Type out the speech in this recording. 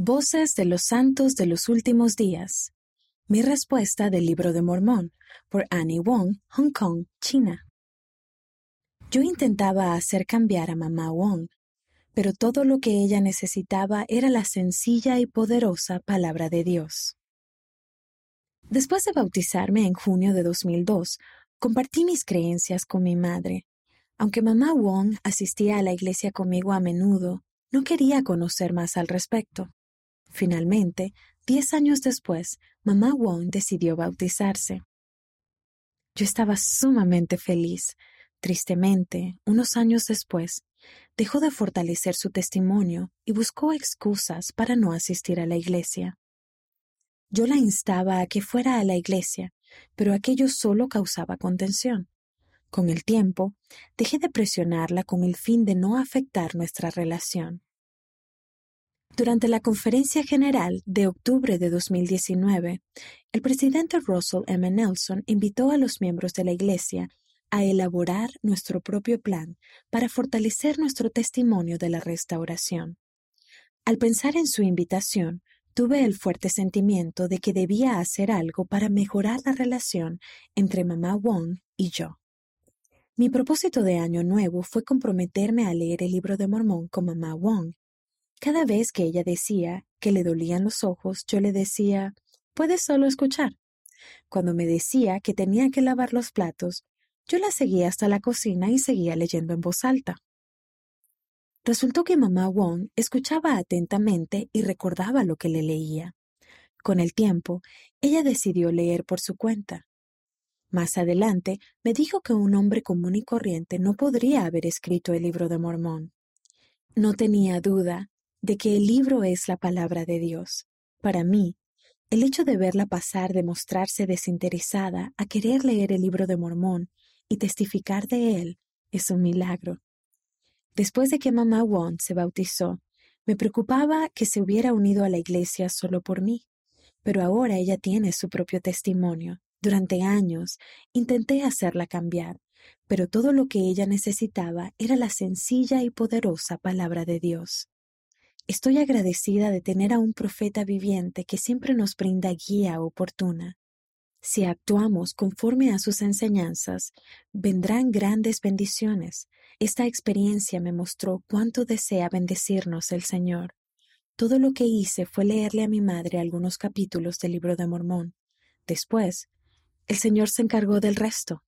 Voces de los Santos de los Últimos Días. Mi respuesta del Libro de Mormón, por Annie Wong, Hong Kong, China. Yo intentaba hacer cambiar a mamá Wong, pero todo lo que ella necesitaba era la sencilla y poderosa palabra de Dios. Después de bautizarme en junio de 2002, compartí mis creencias con mi madre. Aunque mamá Wong asistía a la iglesia conmigo a menudo, no quería conocer más al respecto. Finalmente, diez años después, mamá Wong decidió bautizarse. Yo estaba sumamente feliz. Tristemente, unos años después, dejó de fortalecer su testimonio y buscó excusas para no asistir a la iglesia. Yo la instaba a que fuera a la iglesia, pero aquello solo causaba contención. Con el tiempo, dejé de presionarla con el fin de no afectar nuestra relación. Durante la conferencia general de octubre de 2019, el presidente Russell M. Nelson invitó a los miembros de la Iglesia a elaborar nuestro propio plan para fortalecer nuestro testimonio de la restauración. Al pensar en su invitación, tuve el fuerte sentimiento de que debía hacer algo para mejorar la relación entre mamá Wong y yo. Mi propósito de año nuevo fue comprometerme a leer el libro de Mormón con mamá Wong cada vez que ella decía que le dolían los ojos, yo le decía, puedes solo escuchar. Cuando me decía que tenía que lavar los platos, yo la seguía hasta la cocina y seguía leyendo en voz alta. Resultó que mamá Wong escuchaba atentamente y recordaba lo que le leía. Con el tiempo, ella decidió leer por su cuenta. Más adelante, me dijo que un hombre común y corriente no podría haber escrito el libro de Mormón. No tenía duda de que el libro es la palabra de Dios. Para mí, el hecho de verla pasar de mostrarse desinteresada a querer leer el libro de Mormón y testificar de él es un milagro. Después de que mamá Wong se bautizó, me preocupaba que se hubiera unido a la iglesia solo por mí, pero ahora ella tiene su propio testimonio. Durante años intenté hacerla cambiar, pero todo lo que ella necesitaba era la sencilla y poderosa palabra de Dios. Estoy agradecida de tener a un profeta viviente que siempre nos brinda guía oportuna. Si actuamos conforme a sus enseñanzas, vendrán grandes bendiciones. Esta experiencia me mostró cuánto desea bendecirnos el Señor. Todo lo que hice fue leerle a mi madre algunos capítulos del libro de Mormón. Después, el Señor se encargó del resto.